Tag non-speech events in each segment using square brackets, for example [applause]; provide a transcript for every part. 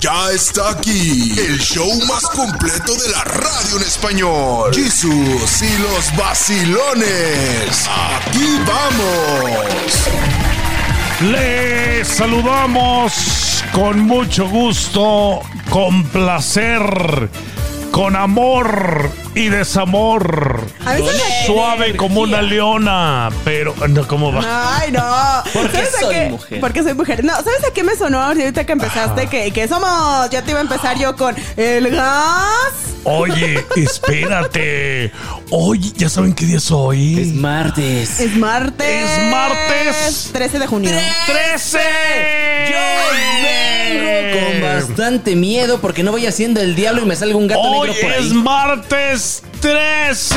Ya está aquí el show más completo de la radio en español. Jesús y los vacilones. Aquí vamos. Les saludamos con mucho gusto, con placer, con amor y desamor. A me- Suave como una leona, pero no, ¿cómo va? Ay, no. [laughs] ¿Por qué ¿Sabes a soy qué? mujer? Porque soy mujer. No, ¿sabes a qué me sonó ahorita que empezaste? Que, que somos. Ya te iba a empezar yo con el gas. Oye, [laughs] espérate. Oye, ¿ya saben qué día es hoy? Es martes. Es martes. Es martes. 13 de junio. 13. Yo vengo con bastante miedo porque no voy haciendo el diablo y me salga un gato Hoy negro por es ahí. 13.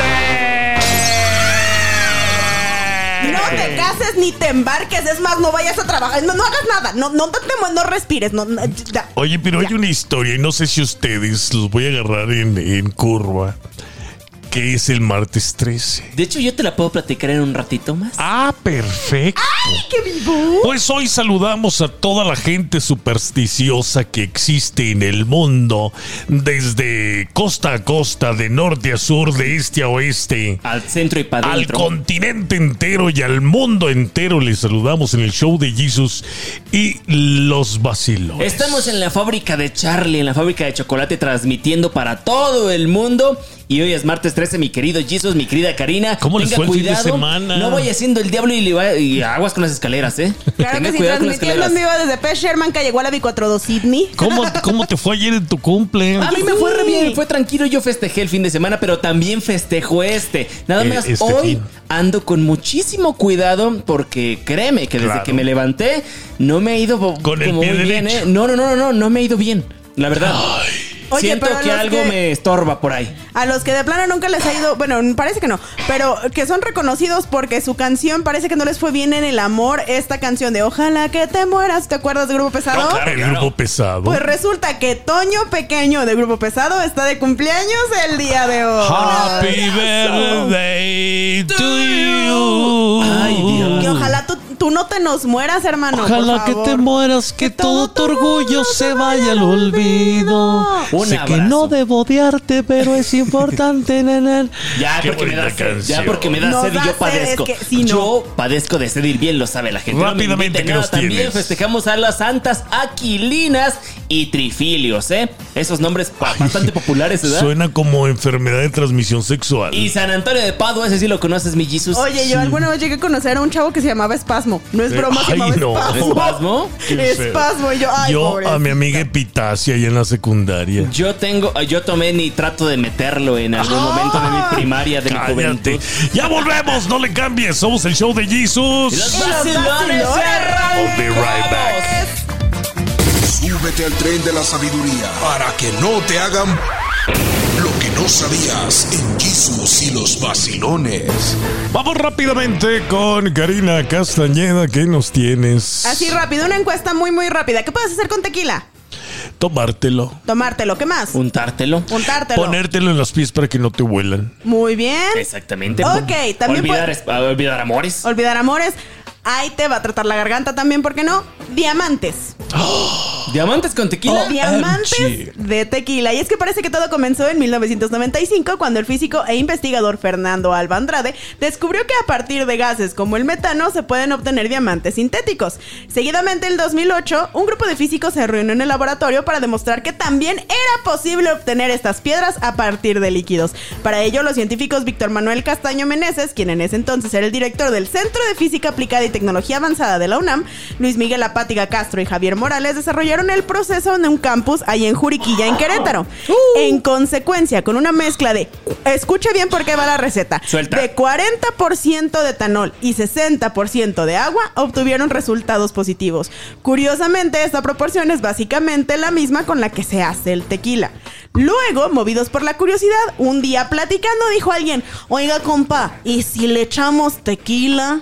No te cases ni te embarques. Es más, no vayas a trabajar. No, no hagas nada. No, no, te, no respires. No, no, ya. Oye, pero hay una historia y no sé si ustedes los voy a agarrar en, en curva. Que es el martes 13. De hecho, yo te la puedo platicar en un ratito más. Ah, perfecto. ¡Ay, qué vivo! Pues hoy saludamos a toda la gente supersticiosa que existe en el mundo, desde costa a costa, de norte a sur, de este a oeste. Al centro y para Al continente entero y al mundo entero les saludamos en el show de Jesus y los vacilones. Estamos en la fábrica de Charlie, en la fábrica de chocolate, transmitiendo para todo el mundo. Y hoy es martes 13, mi querido Jesus, mi querida Karina. ¿Cómo les fue el fin de cuidado, semana? No vaya haciendo el diablo y, le va- y aguas con las escaleras, ¿eh? [laughs] Claro Tenga que sí, transmitiendo en vivo desde P. Sherman, calle Wallaby 42 Sydney. [laughs] ¿Cómo, ¿Cómo te fue ayer en tu cumple? A mí me fue re bien, fue tranquilo. Yo festejé el fin de semana, pero también festejo este. Nada Eh, más este hoy fin. ando con muchísimo cuidado porque créeme que desde Claro. que me levanté no me he ido Con el como pie muy bien. ¿eh? No, no, no, no, no, no me he ido bien. La verdad. Oye, Siento pero que algo que- me estorba por ahí. A los que de plano nunca les ha ido, bueno, parece que no, pero que son reconocidos porque su canción parece que no les fue bien en el amor. Esta canción de Ojalá que te mueras, ¿te acuerdas de Grupo Pesado? No, claro. El grupo pesado. Pues resulta que Toño Pequeño de Grupo Pesado está de cumpleaños el día de hoy. Happy birthday to you. Ay, Dios. Que ojalá tú, tú no te nos mueras, hermano. Ojalá por que te mueras, que, todo tu orgullo se vaya al olvido. Un sé que no debo odiarte, pero es importante, [laughs] nene. Ya Qué porque, me da sed, ya porque me da Nos sed y yo padezco. es que no. Yo padezco de sed y bien lo sabe la gente. No me Rápidamente, inviten ¿qué nada. nos También tienes? festejamos a las santas Aquilinas y Trifilios, ¿eh? Esos nombres bastante [laughs] populares, ¿verdad? Suena como enfermedad de transmisión sexual. Y San Antonio de Padua, ese sí lo conoces, mi Jesus. Oye, yo alguna vez llegué a conocer a un chavo que se llamaba Espasmo. No es Eh, broma, se ay, llamaba no. Espasmo. ¿Espasmo? Y yo, ay, Yo a mi amiga Epitacia ahí en la secundaria. Yo tengo, yo tomé ni trato de meterlo en algún Ah. momento de mi primaria, de mi Cállate. juventud. Ya volvemos, no le cambies. Somos el show de Jesus. Los vacilones be right back. Súbete al tren de la sabiduría para que no te hagan lo que no sabías en Jesús y los vacilones. Vamos rápidamente con Karina Castañeda. ¿Qué nos tienes? Así rápido, una encuesta muy, muy rápida. ¿Qué puedes hacer con tequila? Tomártelo. Tomártelo. ¿Qué más? Untártelo. Untártelo. Ponértelo en los pies para que no te vuelan. Muy bien. Exactamente. Ok, también olvidar, puede- olvidar amores. Olvidar amores. Ahí te va a tratar la garganta también, ¿por qué no? Diamantes. [gasps] Diamantes con tequila. Diamantes OMG. de tequila. Y es que parece que todo comenzó en 1995 cuando el físico e investigador Fernando Alba Andrade descubrió que a partir de gases como el metano se pueden obtener diamantes sintéticos. Seguidamente en 2008, un grupo de físicos se reunió en el laboratorio para demostrar que también era posible obtener estas piedras a partir de líquidos. Para ello, los científicos Víctor Manuel Castaño Meneses, quien en ese entonces era el director del Centro de Física Aplicada y Tecnología Avanzada de la UNAM, Luis Miguel Apátiga Castro y Javier Morales desarrollaron el proceso en un campus ahí en Juriquilla, en Querétaro. En consecuencia, con una mezcla de, escuche bien por qué va la receta, Suelta. de 40% de etanol y 60% de agua, obtuvieron resultados positivos. Curiosamente, esta proporción es básicamente la misma con la que se hace el tequila. Luego, movidos por la curiosidad, un día platicando dijo alguien, oiga compa, ¿y si le echamos tequila?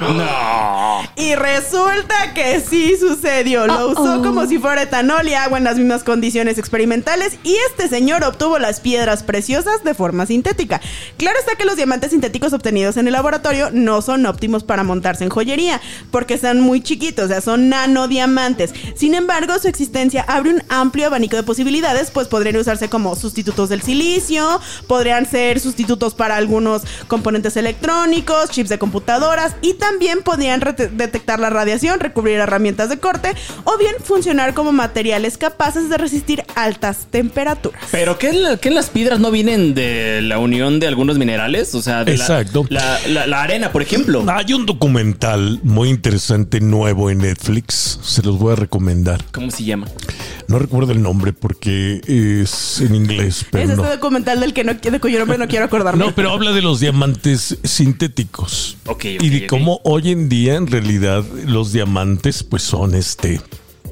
No. [gasps] Y resulta que sí sucedió. Lo usó como si fuera etanol y agua en las mismas condiciones experimentales. Y este señor obtuvo las piedras preciosas de forma sintética. Claro está que los diamantes sintéticos obtenidos en el laboratorio no son óptimos para montarse en joyería, porque son muy chiquitos, o sea, son nanodiamantes. Sin embargo, su existencia abre un amplio abanico de posibilidades, pues podrían usarse como sustitutos del silicio, podrían ser sustitutos para algunos componentes electrónicos, chips de computadoras y también podrían rete- detectar la radiación, recubrir herramientas de corte o bien funcionar como materiales capaces de resistir altas temperaturas. ¿Pero qué, la- qué las piedras no vienen de la unión de algunos minerales? O sea, de la- Exacto. La, la- la arena, por ejemplo. Hay un documental muy interesante nuevo en Netflix. Se los voy a recomendar. ¿Cómo se llama? No recuerdo el nombre porque es en inglés, pero es no. este documental del que no, de cuyo nombre no quiero acordarme. No, pero habla de los diamantes sintéticos. Ok, ok, y de cómo hoy en día, en realidad, los diamantes, pues son este.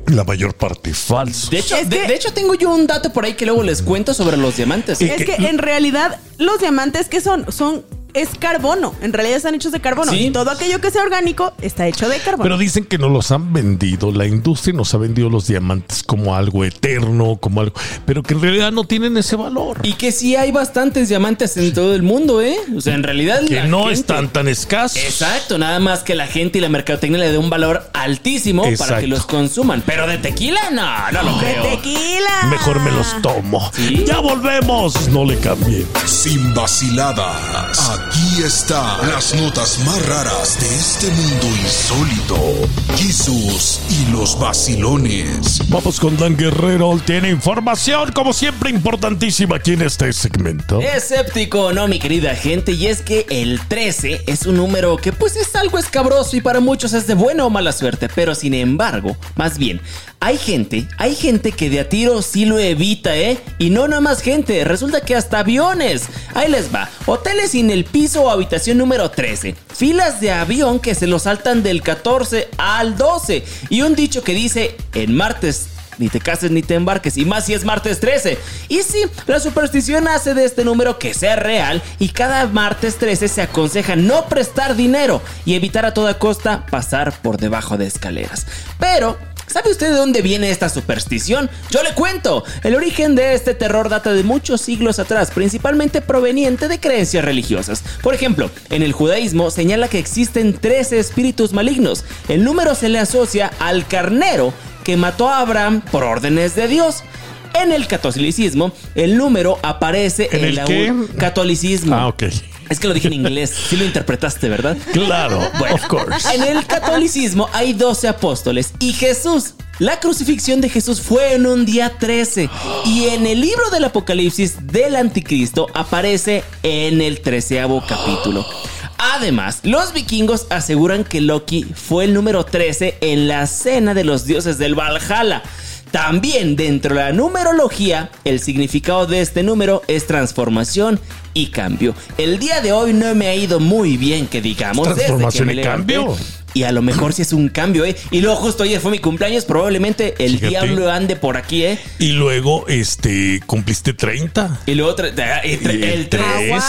La mayor parte falsos. De hecho, Es de, que- de hecho, tengo yo un dato por ahí que luego les cuento sobre los diamantes. Es que en realidad los diamantes que son son es carbono, en realidad están hechos de carbono. Sí. Todo aquello que sea orgánico está hecho de carbono. Pero dicen que no los han vendido, la industria nos ha vendido los diamantes como algo eterno, como algo, pero que en realidad no tienen ese valor. Y que sí hay bastantes diamantes en todo el mundo, ¿eh? O sea, en realidad. que no gente- están tan escasos. Exacto, nada más que la gente y la mercadotecnia le dé un valor altísimo para que los consuman. Pero de tequila, no, no lo ¡De creo. tequila! Mejor me los tomo. ¿Sí? Ya volvemos. No le cambien. Sin vaciladas. Aquí están las notas más raras de este mundo insólito. Jesús y los vacilones. Vamos con Dan Guerrero. Tiene información, como siempre, importantísima aquí en este segmento. Escéptico, no, mi querida gente, y es que el 13 es un número que pues es algo escabroso y para muchos es de buena o mala suerte, pero sin embargo, más bien, hay gente, hay gente que de a tiro sí lo evita, ¿eh? Y no nada más gente, resulta que hasta aviones. Ahí les va, hoteles sin el piso o habitación número 13, filas de avión que se lo saltan del 14 al 12, y un dicho que dice, en martes ni te cases ni te embarques, y más si es martes 13. Y sí, la superstición hace de este número que sea real y cada martes 13 se aconseja no prestar dinero y evitar a toda costa pasar por debajo de escaleras. Pero... ¿Sabe usted de dónde viene esta superstición? Yo le cuento. El origen de este terror data de muchos siglos atrás, principalmente proveniente de creencias religiosas. Por ejemplo, en el judaísmo señala que existen 13 espíritus malignos. El número se le asocia al carnero que mató a Abraham por órdenes de Dios. En el catolicismo, el número aparece ¿En en, el la catolicismo. Ah, ok. Es que lo dije en inglés, sí lo interpretaste, ¿verdad? Claro, of course. En el catolicismo hay 12 apóstoles y Jesús. La crucifixión de Jesús fue en un día 13 y en el libro del Apocalipsis del Anticristo aparece en el treceavo capítulo. Además, los vikingos aseguran que Loki fue el número 13 en la cena de los dioses del Valhalla. También dentro de la numerología, el significado de este número es transformación y cambio. El día de hoy no me ha ido muy bien, que digamos. que Transformación y levanté. cambio. Y a lo mejor si es un cambio, ¿eh? Y luego justo ayer fue mi cumpleaños, probablemente el Fíjate. diablo ande por aquí, ¿eh? Y luego, este, cumpliste 30. Y luego tra- tra- eh, tra- Y el el 3, Aguas,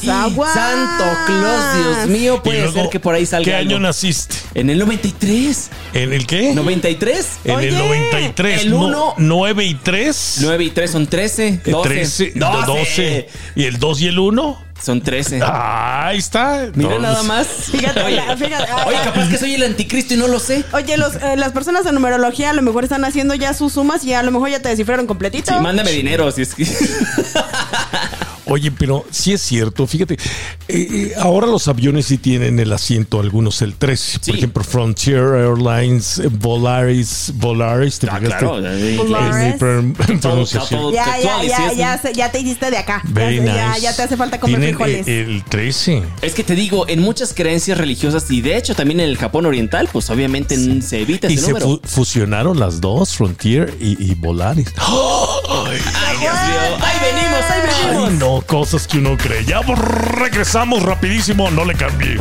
sí. aguas. Santo Claus, Dios mío, Y puede luego, ser que por ahí salga ¿Qué algo. año naciste? En el 93. ¿En el qué? ¿93? En Oye, el 93. el no- uno- 9 y 3. 9 y 3 son 13. 12. 13, 12. 12. ¿Y el 2 y el 1? Son 13. ahí está. Mira nada más. Fíjate, Oye, fíjate, ah, oye, capaz que soy el anticristo y no lo sé. Oye, los, eh, las personas de numerología a lo mejor están haciendo ya sus sumas y a lo mejor ya te descifraron completito. Sí, mándame dinero si es que. [laughs] Oye, pero sí es cierto, fíjate, eh, eh, ahora los aviones sí tienen el asiento, algunos el 13. Sí. Por ejemplo, Frontier Airlines, eh, Volaris, Volaris, ¿te Ah, claro. eh. En pronunciación. ya, ya, y ya, ya, se- ya te hiciste de acá. Ya, Very se- ya, nice. ya te hace falta comer Tienen, frijoles. el 13. Es que te digo, en muchas creencias religiosas y de hecho también en el Japón oriental, pues obviamente se evita Y ese se número. fu- fusionaron las dos, Frontier y, y Volaris. Ay, Dios mío. Ahí venimos, ahí venimos. Ay, no, cosas que uno cree. Ya regresamos rapidísimo, no le cambie.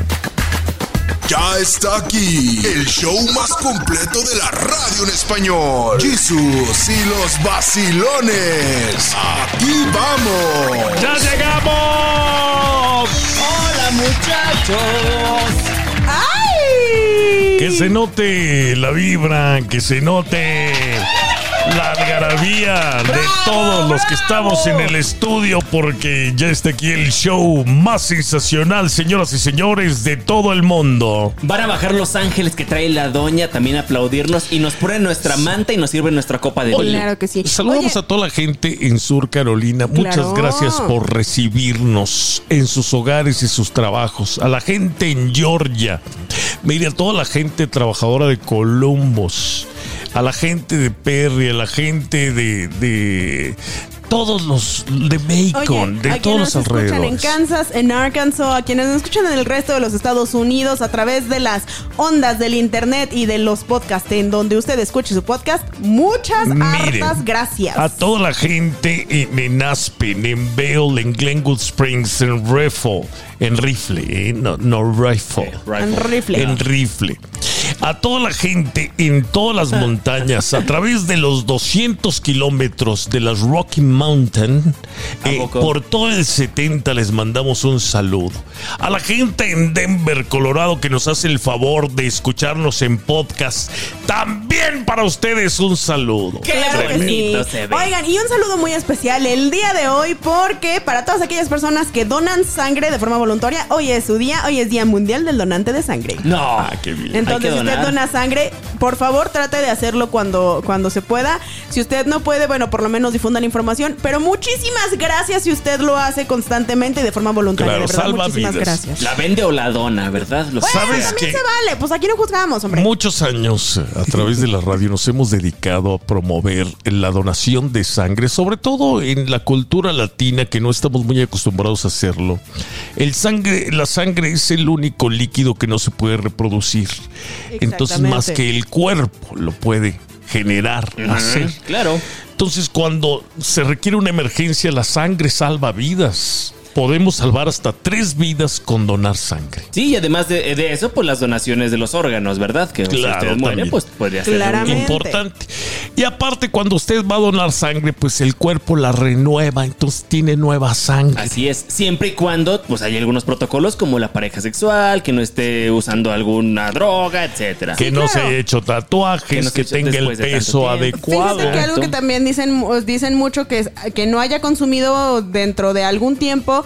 Ya está aquí el show más completo de la radio en español. Jesús y los vacilones. Aquí vamos. ¡Ya llegamos! Hola muchachos. ¡Ay! Que se note la vibra, que se note la algarabía de todos los que estamos en el estudio porque ya está aquí el show más sensacional, señoras y señores, de todo el mundo. Van a bajar los ángeles que trae la doña también a aplaudirnos y nos ponen nuestra manta y nos sirven nuestra copa de vino. Claro que sí. Saludamos Oye, a toda la gente en Sur Carolina. Muchas Claro. gracias por recibirnos en sus hogares y sus trabajos. A la gente en Georgia. Mire, a toda la gente trabajadora de Columbus. A la gente de Perry, a la gente de, de todos los de Macon, Oye, de a todos los nos escuchan en alrededores. Kansas, en Arkansas, a quienes nos escuchan en el resto de los Estados Unidos a través de las ondas del internet y de los podcasts en donde usted escuche su podcast, muchas Miren, hartas gracias. A toda la gente en, en Aspen, en Vail, en Glenwood Springs, en Rifle, en Rifle, ¿eh? no, no Rifle. En rifle. En rifle. A toda la gente en todas las montañas, a través de los 200 kilómetros de las Rocky Mountain, ¿A eh, por todo el 70 les mandamos un saludo. A la gente en Denver, Colorado, que nos hace el favor de escucharnos en podcast, también para ustedes un saludo. ¡Qué Claro que sí. bonito se ve! Oigan, y un saludo muy especial el día de hoy porque para todas aquellas personas que donan sangre de forma voluntaria, hoy es su día, hoy es Día Mundial del Donante de Sangre. No, Ah, qué bien. Entonces, Que si usted dona sangre, por favor trate de hacerlo cuando, cuando se pueda. Si usted no puede, bueno, por lo menos difunda la información. Pero muchísimas gracias si usted lo hace constantemente y de forma voluntaria. Claro, de verdad, salva muchísimas vidas. gracias. La vende o la dona, ¿verdad? Lo Bueno, ¿Sabes también qué? se vale, pues aquí no juzgamos, hombre. Muchos años eh, a través de la radio nos hemos dedicado a promover la donación de sangre, sobre todo en la cultura latina que no estamos muy acostumbrados a hacerlo. El sangre, la sangre es el único líquido que no se puede reproducir. Entonces, más que el cuerpo lo puede generar, hacer. Claro. Entonces, cuando se requiere una emergencia, la sangre salva vidas. Podemos salvar hasta tres vidas con donar sangre. Sí, y además de, de eso, pues las donaciones de los órganos, ¿verdad? Que si Claro, usted muere, también. pues podría ser. Claramente. importante. Y aparte, cuando usted va a donar sangre, pues el cuerpo la renueva, entonces tiene nueva sangre. Así es, siempre y cuando pues hay algunos protocolos como la pareja sexual, que no esté usando alguna droga, etcétera. que no se haya hecho tatuajes, Que no tenga el peso adecuado. Fíjate que algo que también dicen, dicen mucho que es que no haya consumido dentro de algún tiempo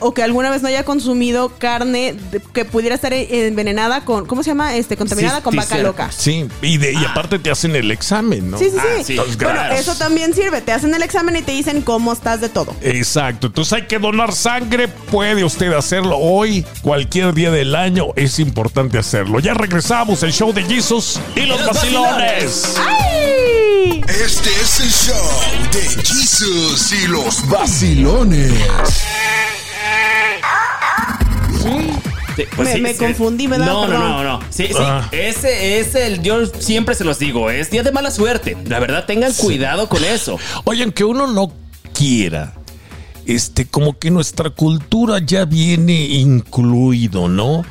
o que alguna vez no haya consumido carne de- que pudiera estar envenenada con, ¿cómo se llama? Este, contaminada con vaca loca. Sí, y, de, y aparte te hacen el examen, ¿no? Sí, sí, Ah, sí. Entonces, Bueno, gracias. eso también sirve. Te hacen el examen y te dicen cómo estás de todo. Exacto, entonces hay que donar sangre, puede usted hacerlo hoy, cualquier día del año, es importante hacerlo. Ya regresamos, el show de Jesus y los Los vacilones. ¡Ay! Este es el show de Jesus y los vacilones. Sí, pues Me- sí, me sí. confundí, ¿verdad? No, no, Perdón. no, no. Sí, sí. Ah. Ese es el, yo siempre se los digo, es día de mala suerte. La verdad, tengan cuidado con eso. Oye, aunque uno no quiera, este, como que nuestra cultura ya viene incluido, ¿no?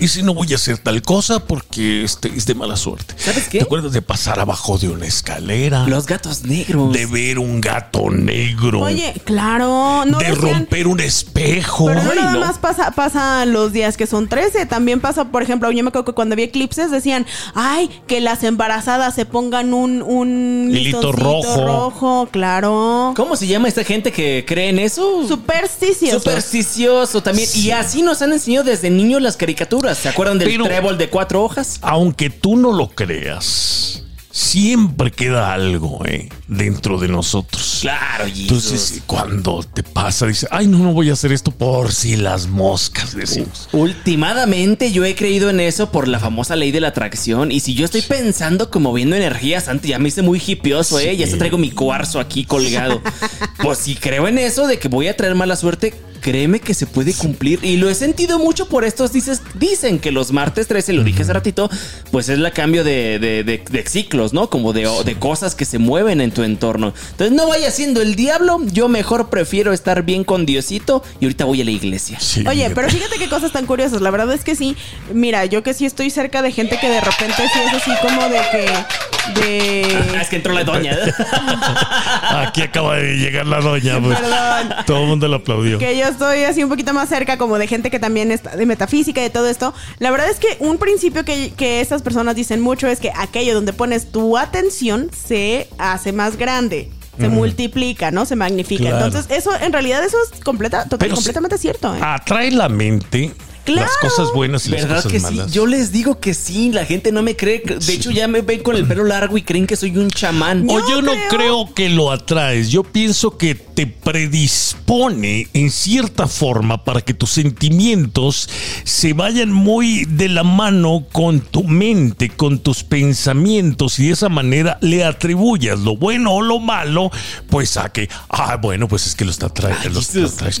Y si no voy a hacer tal cosa porque este es de mala suerte. ¿Sabes qué? ¿Te acuerdas de pasar abajo de una escalera? Los gatos negros. de ver un gato negro. Oye, claro, no de romper un espejo. Pero no Ay, nada no. más pasa, pasa los días que son 13, también pasa, por ejemplo, yo me acuerdo que cuando había eclipses decían, ay, que las embarazadas se pongan un, un Hilito rojo. rojo, claro. ¿Cómo se llama esta gente que cree en eso? Supersticiosos. Supersticioso también. Y así nos han enseñado desde niños las caricaturas. ¿Se acuerdan del Pero- trébol de cuatro hojas? Aunque tú no lo creas, siempre queda algo ¿eh? dentro de nosotros. Claro, Jesus. Entonces, cuando te pasa, dices, ay, no, no voy a hacer esto por si las moscas, decimos. Últimamente yo he creído en eso por la famosa ley de la atracción. Y si yo estoy pensando como viendo energías, antes ya me hice muy hipioso, ¿eh? Ya se traigo mi cuarzo aquí colgado. [laughs] pues si creo en eso de que voy a traer mala suerte, créeme que se puede cumplir. Y lo he sentido mucho por estos. Dices, dicen que los martes 13, lo dije hace ratito, pues es la cambio de, de- de- de ¿no? Como de, de cosas que se mueven en tu entorno. Entonces no vaya siendo el diablo. Yo mejor prefiero estar bien con Diosito. Y ahorita voy a la iglesia. Sí, Oye, pero fíjate qué cosas tan curiosas. La verdad es que sí. Mira, yo que sí estoy cerca de gente que de repente sí es así como de que. De. [laughs] Es que entró la [laughs] doña. Aquí acaba de llegar la doña. Pues. Perdón. Todo el mundo lo aplaudió. que yo estoy así un poquito más cerca como de gente que también está de metafísica y de todo esto. La verdad es que un principio que, que estas personas dicen mucho es que aquello donde pones tu atención se hace más grande. Se multiplica, ¿no? Se magnifica. Claro. Entonces, eso, en realidad, eso es completa, total- completamente cierto. ¿eh? Atrae la mente Claro. las cosas buenas y las ¿Verdad cosas que malas. sí? Yo les digo que sí, la gente no me cree. De hecho, ya me ven con el pelo largo y creen que soy un chamán. O Yo no creo- que lo atraes, yo pienso que te predispone en cierta forma para que tus sentimientos se vayan muy de la mano con tu mente, con tus pensamientos y de esa manera le atribuyas lo bueno o lo malo, pues a que, ah, bueno, pues es que lo está trayendo.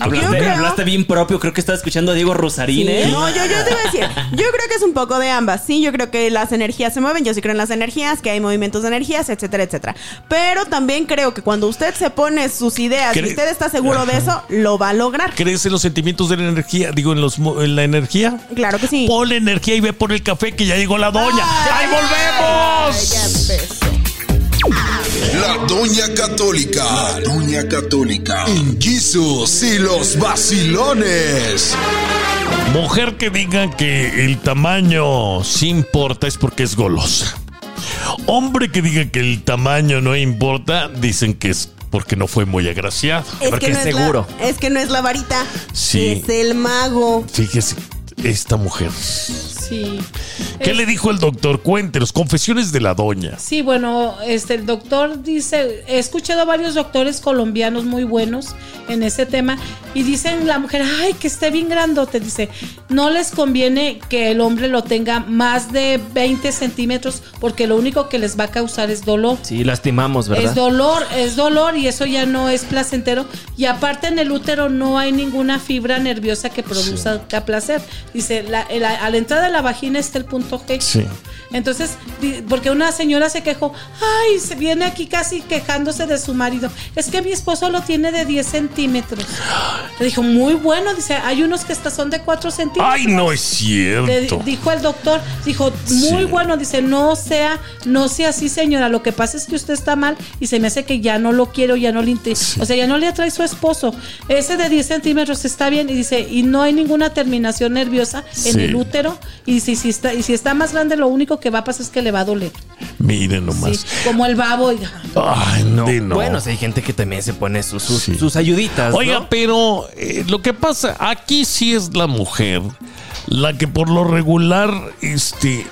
hablaste, hablaste bien propio. Creo que estaba escuchando a Diego Rosarín, ¿eh? No, yo, yo te voy a decir, yo creo que es un poco de ambas. Sí, yo creo que las energías se mueven, yo sí creo en las energías, que hay movimientos de energías, etcétera, etcétera. Pero también creo que cuando usted se pone sus ideas y usted está seguro de eso, lo va a lograr. ¿Crees en los sentimientos de la energía? Digo, en, los, mo- en la energía. Claro que sí. Ponle energía y ve por el café que ya llegó la doña. ¡Ahí volvemos! Ya empezó. La Doña Católica. La Doña Católica. En Jesus y los vacilones. Mujer que diga que el tamaño sí importa es porque es golosa. Hombre que diga que el tamaño no importa, dicen que es porque no fue muy agraciado. Es Porque que no es es seguro. La, es que no es la varita. Sí. Es el mago. Fíjese, esta mujer. Sí. ¿Qué Es- le dijo el doctor? Cuéntenos, confesiones de la doña. Sí, bueno, este el doctor dice, he escuchado a varios doctores colombianos muy buenos en ese tema y dicen la mujer, ay, que esté bien grandote, dice, no les conviene que el hombre lo tenga más de 20 centímetros porque lo único que les va a causar es dolor. Sí, lastimamos, ¿verdad? Es dolor, es dolor y eso ya no es placentero. Y aparte en el útero no hay ninguna fibra nerviosa que produzca placer. Dice, la, la- a la entrada de la vagina está el punto G. Sí. Entonces, porque una señora se quejó, ay, se viene aquí casi quejándose de su marido. Es que mi esposo lo tiene de 10 centímetros. Le dijo, muy bueno, dice, hay unos que hasta son de 4 centímetros. Ay, no es Le cierto. dijo el doctor, dijo, muy Sí. bueno, dice, no sea, no sea así, señora, lo que pasa es que usted está mal y se me hace que ya no lo quiero, ya no le interesa, o sea, ya no le atrae su esposo. Ese de 10 centímetros está bien y dice, y no hay ninguna terminación nerviosa en Sí. el útero y si, si está, y si está más grande, lo único que va a pasar es que le va a doler. Miren nomás. Sí, como el babo. y- Ay, No. Bueno, sí, hay gente que también se pone sus, sus, Sí. sus ayuditas. ¿no? Oiga, pero eh, lo que pasa, aquí sí es la mujer la que por lo regular este,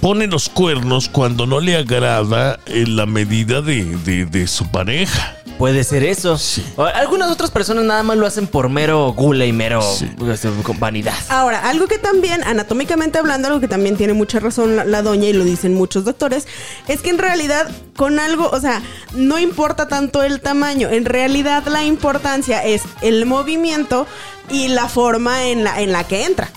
pone los cuernos cuando no le agrada eh, la medida de, de- de su pareja. Puede ser eso. Sí. O- Algunas otras personas nada más lo hacen por mero gula y mero este, vanidad. Ahora, algo que también, anatómicamente hablando, algo que también tiene mucha razón la, la doña y lo dicen muchos doctores, es que en realidad con algo, o sea, no importa tanto el tamaño, en realidad la importancia es el movimiento y la forma en la, en la que entra.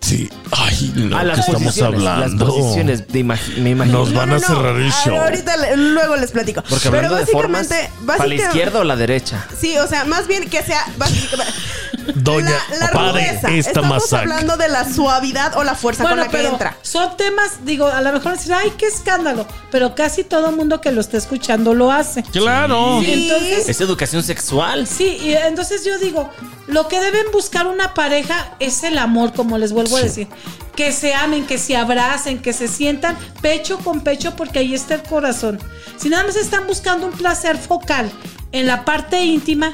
Sí. Ay, Ah, ¿qué las estamos posiciones, hablando? Las posiciones, de imagi- me imagino. Nos van a cerrar el Ah, show. Ahorita luego les platico. Porque Pero hablando de formas, básicamente- ¿para la izquierda o la derecha? Sí, o sea, más bien que sea [laughs] Doña, la, la pare rudeza. esta Estamos masacre. hablando de la suavidad o la fuerza con la que pero entra. son temas, digo, a lo mejor decir, ay, qué escándalo, pero casi todo mundo que lo está escuchando lo hace. Claro. Entonces, Es educación sexual. Sí, y entonces yo digo, lo que deben buscar una pareja es el amor, como les vuelvo a decir. Que se amen, que se abracen, que se sientan pecho con pecho, porque ahí está el corazón. Si nada más están buscando un placer focal en la parte íntima,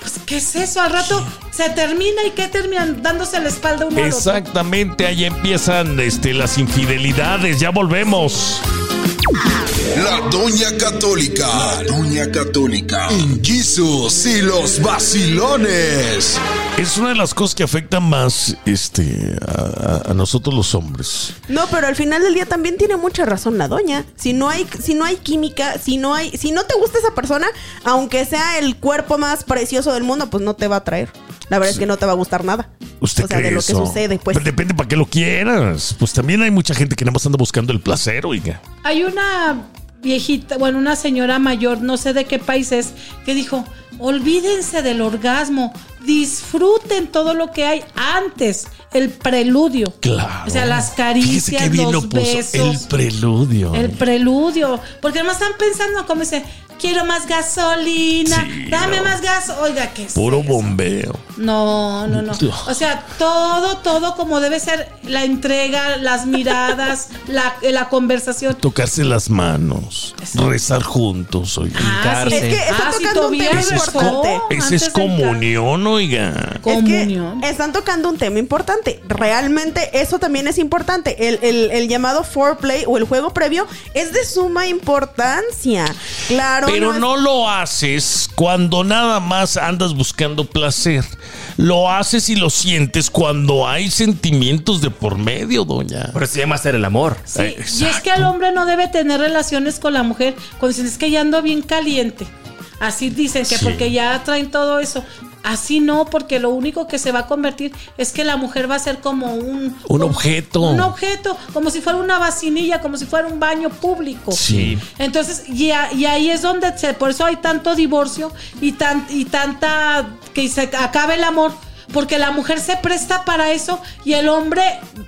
pues ¿qué es eso? Al rato se termina y ¿qué terminan? Dándose la espalda uno. Exactamente, ahí empiezan este, las infidelidades. Ya volvemos. La Doña Católica. La Doña Católica. Jesus y los vacilones. Es una de las cosas que afectan más este, a, a- a nosotros los hombres. No, pero al final del día también tiene mucha razón la doña. Si no hay, si no hay química, si no hay, si no te gusta esa persona, aunque sea el cuerpo más precioso del mundo, pues no te va a atraer. La verdad es que no te va a gustar nada. ¿Usted o sea, cree de lo eso? que sucede, pues. Pero depende para qué lo quieras. Pues también hay mucha gente que nada más anda buscando el placer, oiga. Hay una viejita, bueno, una señora mayor, no sé de qué país es, que dijo, olvídense del orgasmo, disfruten todo lo que hay antes, el preludio. Claro. O sea, las caricias, qué bien los lo puso. besos. El preludio. El preludio. Porque además están pensando, como dice, quiero más gasolina, Sí, dame no. más gas. Oiga, ¿qué es Puro eso? bombeo. No, no, no. O sea, todo, todo como debe ser la entrega, las miradas, la, la conversación. Tocarse las manos, rezar juntos, oiga. Ah, sí. Es que está Ah, si tocando un tema importante. antes es comunión, oiga. Es Comunión. que están tocando un tema importante. Realmente eso también es importante. El, el- el llamado foreplay o el juego previo es de suma importancia. Claro. Pero es- no lo haces cuando nada más andas buscando placer. Lo haces y lo sientes cuando hay sentimientos de por medio, doña. Por eso se llama hacer el amor. Sí, y es que el hombre no debe tener relaciones con la mujer cuando dicen es que ya ando bien caliente. Así dicen que Sí. porque ya traen todo eso. Así no, porque lo único que se va a convertir es que la mujer va a ser como un... Un objeto. Un objeto, como si fuera una vacinilla, como si fuera un baño público. Sí. Entonces, y, a- y ahí es donde, se, por eso hay tanto divorcio y, tan, y tanta, que se acabe el amor. Porque la mujer se presta para eso y el hombre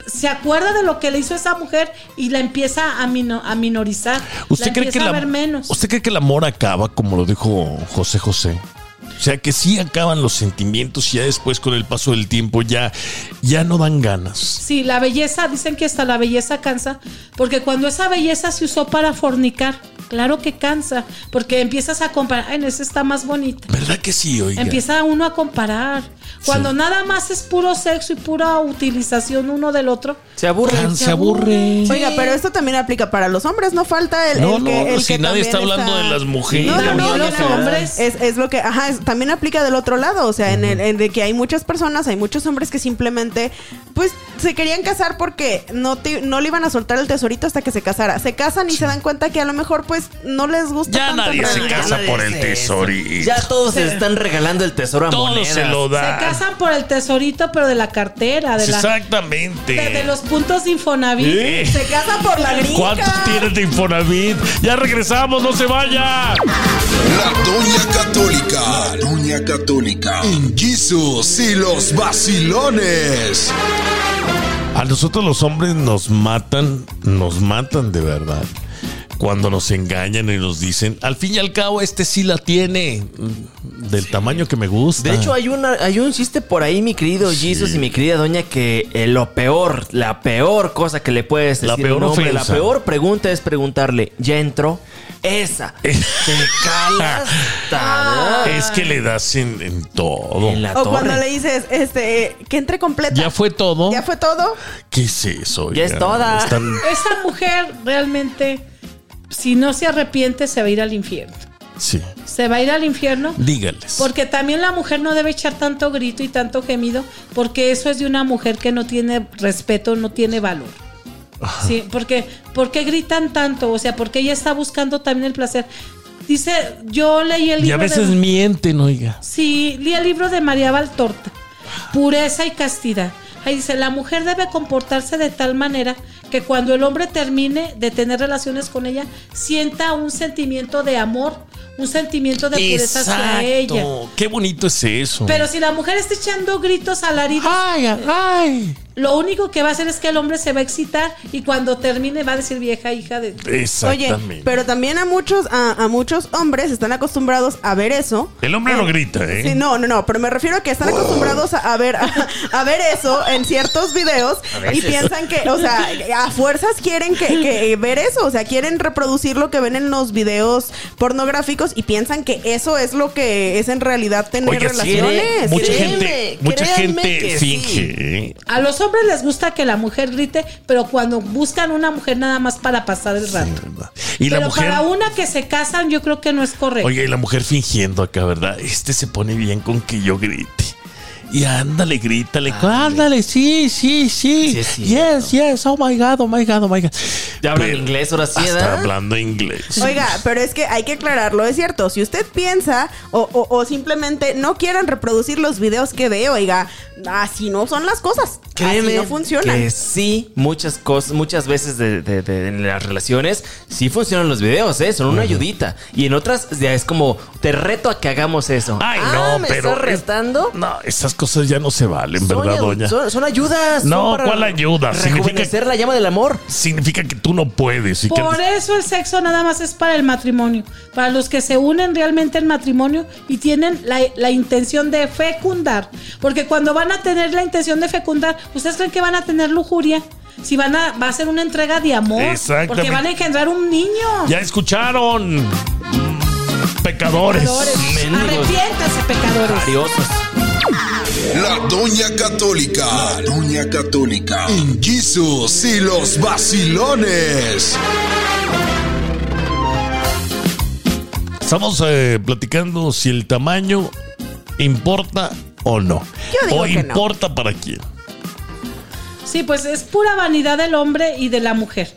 se acuerda de lo que le hizo esa mujer y la empieza a, mino- a minorizar. ¿Usted la cree, que la- menos. ¿Usted cree que el amor acaba, como lo dijo José José? O sea, que sí acaban los sentimientos y ya después con el paso del tiempo ya, ya no dan ganas. Sí, la belleza, dicen que hasta la belleza cansa, porque cuando esa belleza se usó para fornicar, claro que cansa, porque empiezas a comparar, ay, no, esa está más bonita. ¿Verdad que sí, oiga? Empieza uno a comparar. Cuando Sí. nada más es puro sexo y pura utilización uno del otro. Se aburre. Can- se aburre. Oiga, pero esto también aplica para los hombres, no falta el, No, el no, que, el si que nadie está hablando de las mujeres. No, no, no, no, los no. hombres. Es, es lo que, ajá, es- también aplica del otro lado, o sea, en el en de que hay muchas personas, hay muchos hombres que simplemente, pues, se querían casar porque no te- no le iban a soltar el tesorito hasta que se casara. Se casan y se dan cuenta que a lo mejor, pues, no les gusta Ya tanto nadie se realidad. casa por el Eso. tesorito. Ya todos se están regalando el tesoro a Todo monedas. se lo Se da. casan por el tesorito, pero de la cartera, de, la, Exactamente. de, de los puntos de Infonavit. ¿Eh? Se casan por la gringa. ¿Cuántos tienes de Infonavit? Ya regresamos, no se vaya. La Doña Católica. La Doña Católica. En Jesus y los vacilones. A nosotros los hombres nos matan, nos matan de verdad. Cuando nos engañan y nos dicen, al fin y al cabo, este sí la tiene, mm, del tamaño que me gusta. De hecho, hay, una, hay un chiste por ahí, mi querido Jesus y mi querida doña, que eh, lo peor, la peor cosa que le puedes decir La peor a un hombre, la peor pregunta es preguntarle, ¿ya entró? Esa. [laughs] Te calas es que le das en, en todo. en la O cuando le dices, este, que entre completa. ¿Ya fue todo? ¿Ya fue todo? ¿Qué es eso? Ya es toda. Están- Esa mujer realmente, si no se arrepiente, se va a ir al infierno. Sí, Se va a ir al infierno dígales. Porque también la mujer no debe echar tanto grito y tanto gemido, porque eso es de una mujer que no tiene respeto, no tiene valor. Sí, porque ¿por qué gritan tanto? O sea, porque ella está buscando también el placer. Dice, yo leí el Y libro a veces de, mienten, oiga. Sí, leí el libro de María Valtorta, Pureza y Castidad. Ahí dice, la mujer debe comportarse de tal manera que cuando el hombre termine de tener relaciones con ella, sienta un sentimiento de amor, un sentimiento de pureza hacia ella. Qué bonito es eso. Pero si la mujer está echando gritos alaridos, ay, ay. Lo único que va a hacer es que el hombre se va a excitar y cuando termine va a decir vieja hija de... Oye, Exactamente. pero también a muchos, a, a muchos hombres están acostumbrados a ver eso. El hombre no grita, ¿eh? Sí, no, no, no, pero me refiero a que están acostumbrados a, a ver a, a ver eso en ciertos videos y piensan que, o sea, a fuerzas quieren que, que ver eso, o sea, quieren reproducir lo que ven en los videos pornográficos y piensan que eso es lo que es en realidad tener Oiga, sí, relaciones. mucha Créeme, gente, mucha créanme gente que finge. sí. ¿eh? A los hombres les gusta que la mujer grite, pero cuando buscan una mujer nada más para pasar el rato. Y la pero mujer. para una que se casan yo creo que no es correcto. Oye, y la mujer fingiendo acá, ¿verdad? Este se pone bien con que yo grite. Y ándale, grítale. Ándale, sí, sí, sí. Sí, yes, yes. Oh my God, oh my God, oh my God. Ya hablan inglés ahora sí, ¿verdad? hablando inglés. Oiga, pero es que hay que aclararlo, es cierto. Si usted piensa o, o- o simplemente no quieran reproducir los videos que ve, oiga, así no son las cosas. Créeme Así no funciona. que sí, muchas cosas, muchas veces de, de- de- en las relaciones sí funcionan los videos, ¿eh? Son una ayudita. Y en otras ya es como, te reto a que hagamos eso. Ay, Ah, no, ¿me pero. estás retando? No, esas cosas ya no se valen, Son ¿verdad, doña? Son, son ayudas. son No, para ¿cuál ayuda? Significa- la llama del amor. Significa que tú no puedes. Y que Por eso el sexo nada más es para el matrimonio. Para los que se unen realmente en matrimonio y tienen la, la intención de fecundar. Porque cuando van a tener la intención de fecundar, ¿ustedes creen que van a tener lujuria? Si van a, va a ser una entrega de amor. Exactamente. Porque van a engendrar un niño. Ya escucharon. Pecadores. Pecadores. Mendigos. Arrepiéntanse, pecadores. Ariosos. La Doña Católica. La Doña Católica. En Jesus y los vacilones. Estamos eh, platicando si el tamaño importa o no. Yo digo o que no. importa para quién. Sí, pues es pura vanidad del hombre y de la mujer.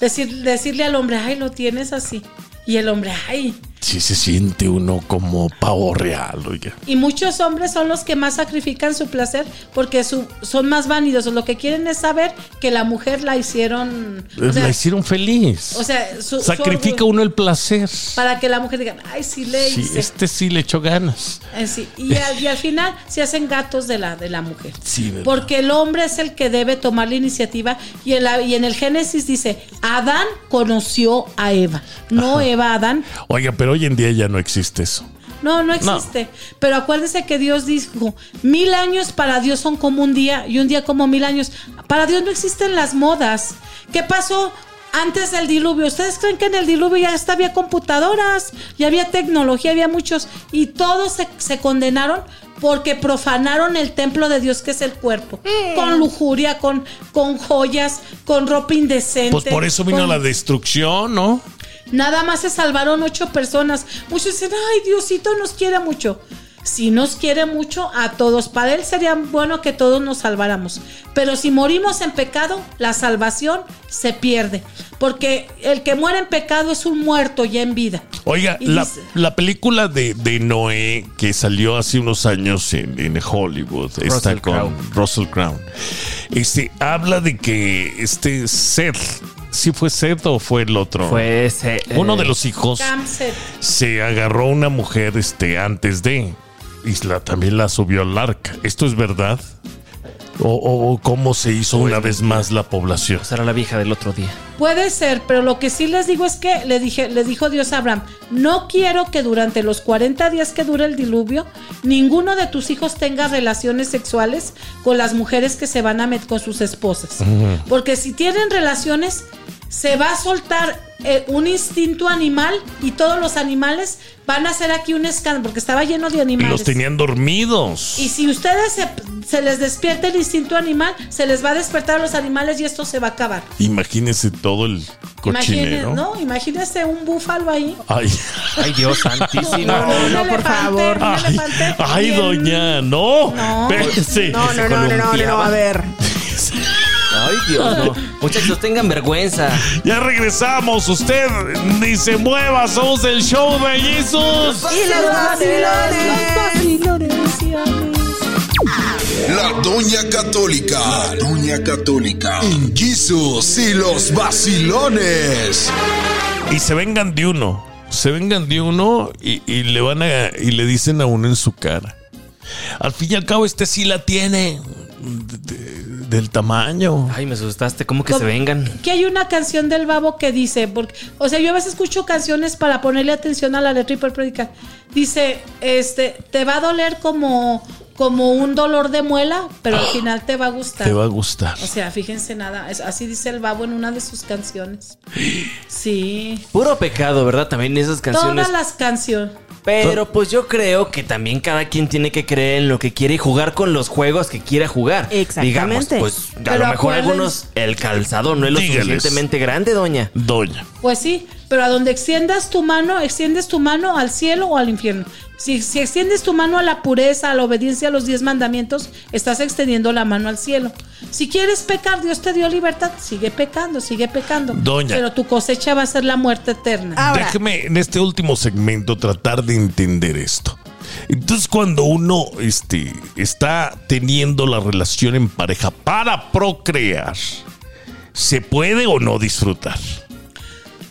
Decir, decirle al hombre, ay, lo tienes así. Y el hombre, ay. Si se siente uno como pavo real, oiga. Y muchos hombres son los que más sacrifican su placer porque su, son más vanidosos. Lo que quieren es saber que la mujer la hicieron. O sea, la hicieron feliz. o sea, su- Sacrifica uno el placer. para que la mujer diga, ay, sí le Sí, hice. este sí le echó ganas. Eh, sí. Y, al, y al final se hacen gatos de la, de la mujer. Sí, ¿verdad? Porque el hombre es el que debe tomar la iniciativa. Y en, la- y en el Génesis dice, Adán conoció a Eva. No Eva a Adán. Oiga, pero hoy en día ya no existe eso. No, no existe. Pero acuérdense que Dios dijo, mil años para Dios son como un día y un día como mil años. Para Dios no existen las modas. ¿Qué pasó? Antes del diluvio, ¿ustedes creen que en el diluvio ya hasta había computadoras, ya había tecnología, había muchos, y todos se, se condenaron porque profanaron el templo de Dios que es el cuerpo, con lujuria, con, con joyas, con ropa indecente. Pues por eso vino con- la destrucción, ¿no? Nada más se salvaron ocho personas. Muchos dicen, ay, Diosito nos quiere mucho. Si nos quiere mucho a todos, para Él sería bueno que todos nos salváramos. Pero si morimos en pecado, la salvación se pierde. Porque el que muere en pecado es un muerto ya en vida. Oiga, la, dice- la película de, de Noé que salió hace unos años en, en Hollywood, está Russell con Crowe. Russell Crowe. Este habla de que este Seth, ¿sí fue Seth o fue el otro? Fue ese. Uno eh, de los hijos se agarró a una mujer este antes de y la, también la subió al arca. ¿Esto es verdad? ¿O, cómo se hizo una vez más la población? era la vieja del otro día. Puede ser, pero lo que sí les digo es que le dije, le dijo Dios a Abraham, no quiero que durante los 40 días que dure el diluvio, ninguno de tus hijos tenga relaciones sexuales con las mujeres que se van a meter con sus esposas. Porque si tienen relaciones, se va a soltar eh, un instinto animal y todos los animales van a hacer aquí un escándalo, porque estaba lleno de Y animales. los tenían dormidos. Y si ustedes se, se les despierta el instinto animal, se les va a despertar a los animales y esto se va a acabar. Imagínense todo el Imagínense, cochinero. ¿no? Imagínese un búfalo ahí. Ay. Ay, Dios [laughs] santísimo. No, no, no, por favor. Ay, doña, no. No. Espérese. No, no, no, no, no, no, a ver. [laughs] Ay, Dios, no. [laughs] Muchachos, tengan vergüenza. Ya regresamos. Usted ni se mueva. Somos el show de Jesús. Y los vacilones. La Doña Católica. La Doña Católica. En Jesus y los vacilones. Y se vengan de uno. Se vengan de uno y, y le van a y le dicen a uno en su cara. Al fin y al cabo, este sí la tiene. de- de- del tamaño. Ay, me asustaste. ¿Cómo que se vengan? Que hay una canción del babo que dice, porque, o sea, yo a veces escucho canciones para ponerle atención a la letra y por predicar. Dice, este, te va a doler como, como un dolor de muela, pero al final te va a gustar. Te va a gustar. O sea, fíjense nada, es- así dice el babo en una de sus canciones. [gasps] Sí. Puro pecado, ¿verdad? También esas canciones. Todas las canciones. Pero pues yo creo que también cada quien tiene que creer en lo que quiere y jugar con los juegos que quiera jugar. Exactamente. Digamos, pues a Pero lo mejor acuérdense- algunos el calzado no es lo Dígales. suficientemente grande, doña. Doña. Pues sí, pero a donde extiendas tu mano, extiendes tu mano al cielo o al infierno. Si, si extiendes tu mano a la pureza, a la obediencia a los diez mandamientos, estás extendiendo la mano al cielo. Si quieres pecar, Dios te dio libertad, sigue pecando, sigue pecando. Doña. Pero tu cosecha va a ser la muerte eterna. Ahora, Déjeme en este último segmento tratar de entender esto. Entonces cuando uno este, está teniendo la relación en pareja para procrear, ¿se puede o no disfrutar?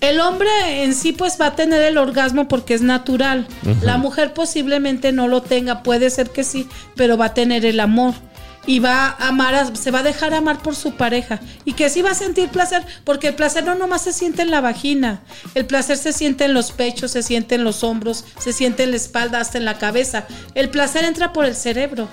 El hombre en sí pues va a tener el orgasmo porque es natural. La mujer posiblemente no lo tenga, puede ser que sí, pero va a tener el amor. Y va a amar, a- se va a dejar amar por su pareja. Y que sí va a sentir placer, porque el placer no nomás se siente en la vagina. El placer se siente en los pechos, se siente en los hombros, se siente en la espalda, hasta en la cabeza. El placer entra por el cerebro.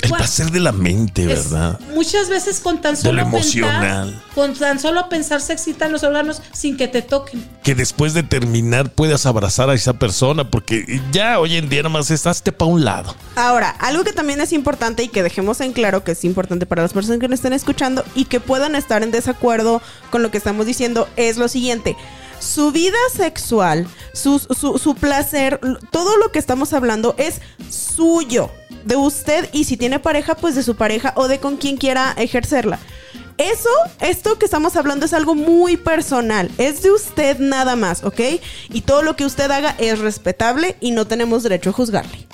El Bueno, placer de la mente, es- ¿verdad? muchas veces con tan De solo lo emocional. pensar, con tan solo pensar se excitan los órganos sin que te toquen. Que después de terminar puedas abrazar a esa persona, porque ya hoy en día nada más estás para un lado. Ahora, algo que también es importante y que dejemos en claro que es importante para las personas que nos estén escuchando y que puedan estar en desacuerdo con lo que estamos diciendo es lo siguiente. Su vida sexual, su, su- su placer, todo lo que estamos hablando es suyo, de usted y si tiene pareja, pues de su pareja o de con quien quiera ejercerla. Eso, esto que estamos hablando es algo muy personal, es de usted nada más, ¿ok? Y todo lo que usted haga es respetable y no tenemos derecho a juzgarle.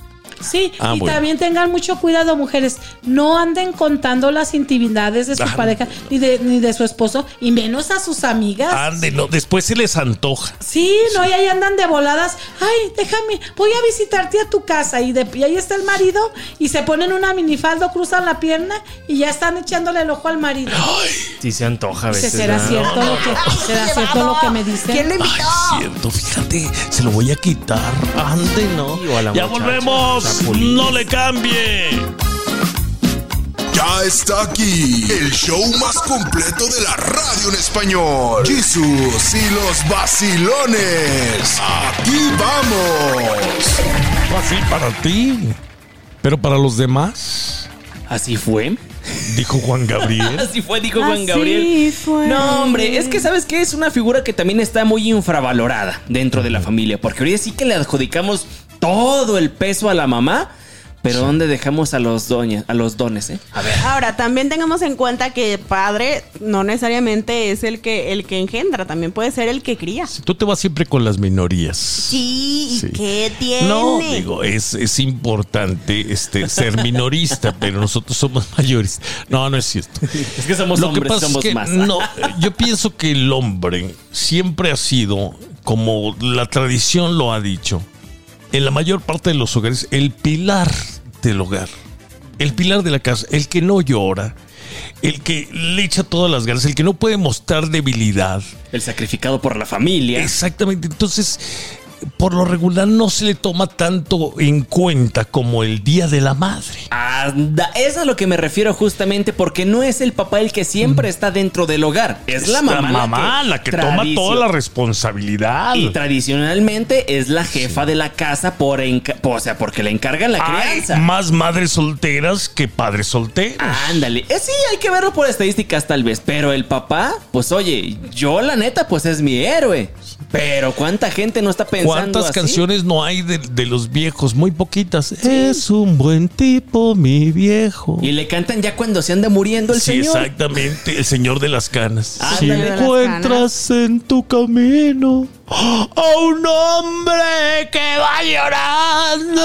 Sí, Ah, y bueno. también tengan mucho cuidado, mujeres. No anden contando las intimidades de su Ah. pareja ni de, ni de su esposo, y menos a sus amigas. Ande, no, después se les antoja. Sí, no, y ahí andan de voladas. Ay, déjame, voy a visitarte a tu casa. Y, de, y ahí está el marido, y se ponen una minifaldo, cruzan la pierna y ya están echándole el ojo al marido. Sí se antoja a veces. ¿será cierto, lo que, ¿será cierto lo que me dicen? ¿Quién le Ay, invitó? es cierto, fíjate, se lo voy a quitar. Ande, no. Ya muchacha, volvemos. Chapulines. No le cambie. Ya está aquí el show más completo de la radio en español. Jesús y los vacilones. Aquí vamos. Así para ti. Pero para los demás, Así fue. dijo Juan Gabriel. [laughs] Así fue, dijo Juan Así Gabriel. fue. No, hombre, es que sabes que es una figura que también está muy infravalorada dentro de la familia. Porque ahorita sí que le adjudicamos todo el peso a la mamá. Pero ¿dónde dejamos a los doñas, a los dones, eh? A ver. Ahora, también tengamos en cuenta que padre no necesariamente es el que, el que engendra, también puede ser el que cría. Tú te vas siempre con las minorías. Sí, ¿y Sí. qué tiene? No, digo, es, es importante este, ser minorista, [laughs] pero nosotros somos mayores. No, no es cierto. [laughs] Es que somos Lo que hombres, pasa somos es que más. no, yo pienso que el hombre siempre ha sido, como la tradición lo ha dicho, en la mayor parte de los hogares, el pilar del hogar, el pilar de la casa, el que no llora, el que le echa todas las ganas, el que no puede mostrar debilidad. El sacrificado por la familia. Exactamente. Entonces, por lo regular no se le toma tanto en cuenta como el Día de la Madre. Anda, eso es a lo que me refiero justamente porque no es el papá el que siempre está dentro del hogar, es la mamá la que, toma toda la responsabilidad. Y tradicionalmente es la jefa de la casa por, o sea, porque le encargan la Hay crianza. más madres solteras que padres solteros. Ándale, Eh, sí, hay que verlo por estadísticas tal vez, pero el papá, pues oye, yo la neta, pues es mi héroe. Pero cuánta gente no está pensando ¿Cuántas así? canciones no hay de, de los viejos? Muy poquitas. Es un buen tipo, mi viejo. Y le cantan ya cuando se anda muriendo el sí, señor. exactamente. El señor de las canas. Ándale. si encuentras en tu camino a un hombre que va llorando.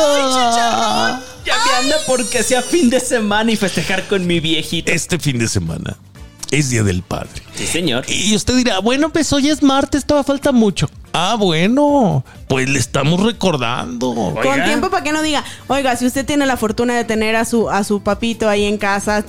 Ya me anda porque sea fin de semana y festejar con mi viejito. Este fin de semana es Día del Padre. Sí, señor. Y usted dirá, bueno, pues hoy es martes, todavía falta mucho. Ah, bueno, pues le estamos recordando. Con tiempo para que no diga, oiga, si usted tiene la fortuna de tener a su, a su papito ahí en casa,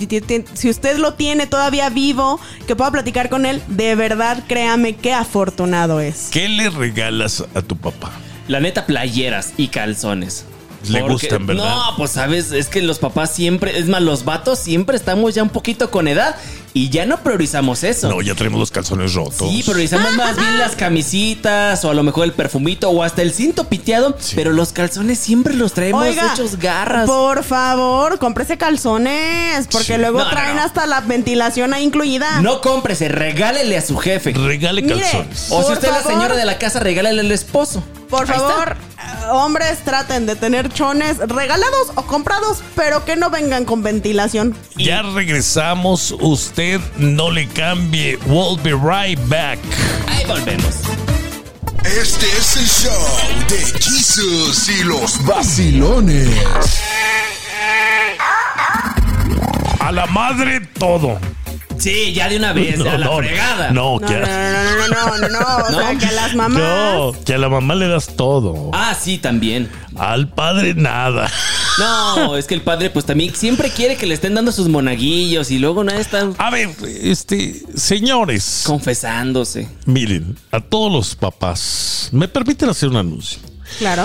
si usted lo tiene todavía vivo, que pueda platicar con él, de verdad créame qué afortunado es. ¿Qué le regalas a tu papá? La neta, playeras y calzones. Le gustan, ¿verdad? No, pues sabes, es que los papás siempre, es más, los vatos siempre estamos ya un poquito con edad y ya no priorizamos eso. No, ya tenemos los calzones rotos. Sí, priorizamos más bien las camisitas o a lo mejor el perfumito o hasta el cinto piteado, Sí. pero los calzones siempre los traemos Oiga, hechos garras. por favor, cómprese calzones, porque Sí. luego No, traen no. hasta la ventilación ahí incluida. No cómprese, regálele a su jefe. Regale Mire, calzones. o si usted es la señora de la casa, regálele al esposo. Por Ahí favor, hombres, traten de tener chones regalados o comprados, pero que no vengan con ventilación. Ya regresamos. Usted no le cambie. We'll be right back. Ahí volvemos. Este es el show de Jesus y los vacilones. A la madre todo. Sí, ya de una vez, [laughs] a la fregada. No, No, que, no, no, no, no, no, no, no, o [laughs] sea, ¿No? que a las mamás. no, que a la mamá le das todo. Ah, sí, también. Al padre nada. No, es que el padre pues también siempre quiere que le estén dando sus monaguillos y luego no está A ver, este, señores, confesándose. miren, a todos los papás, me permiten hacer un anuncio. Claro.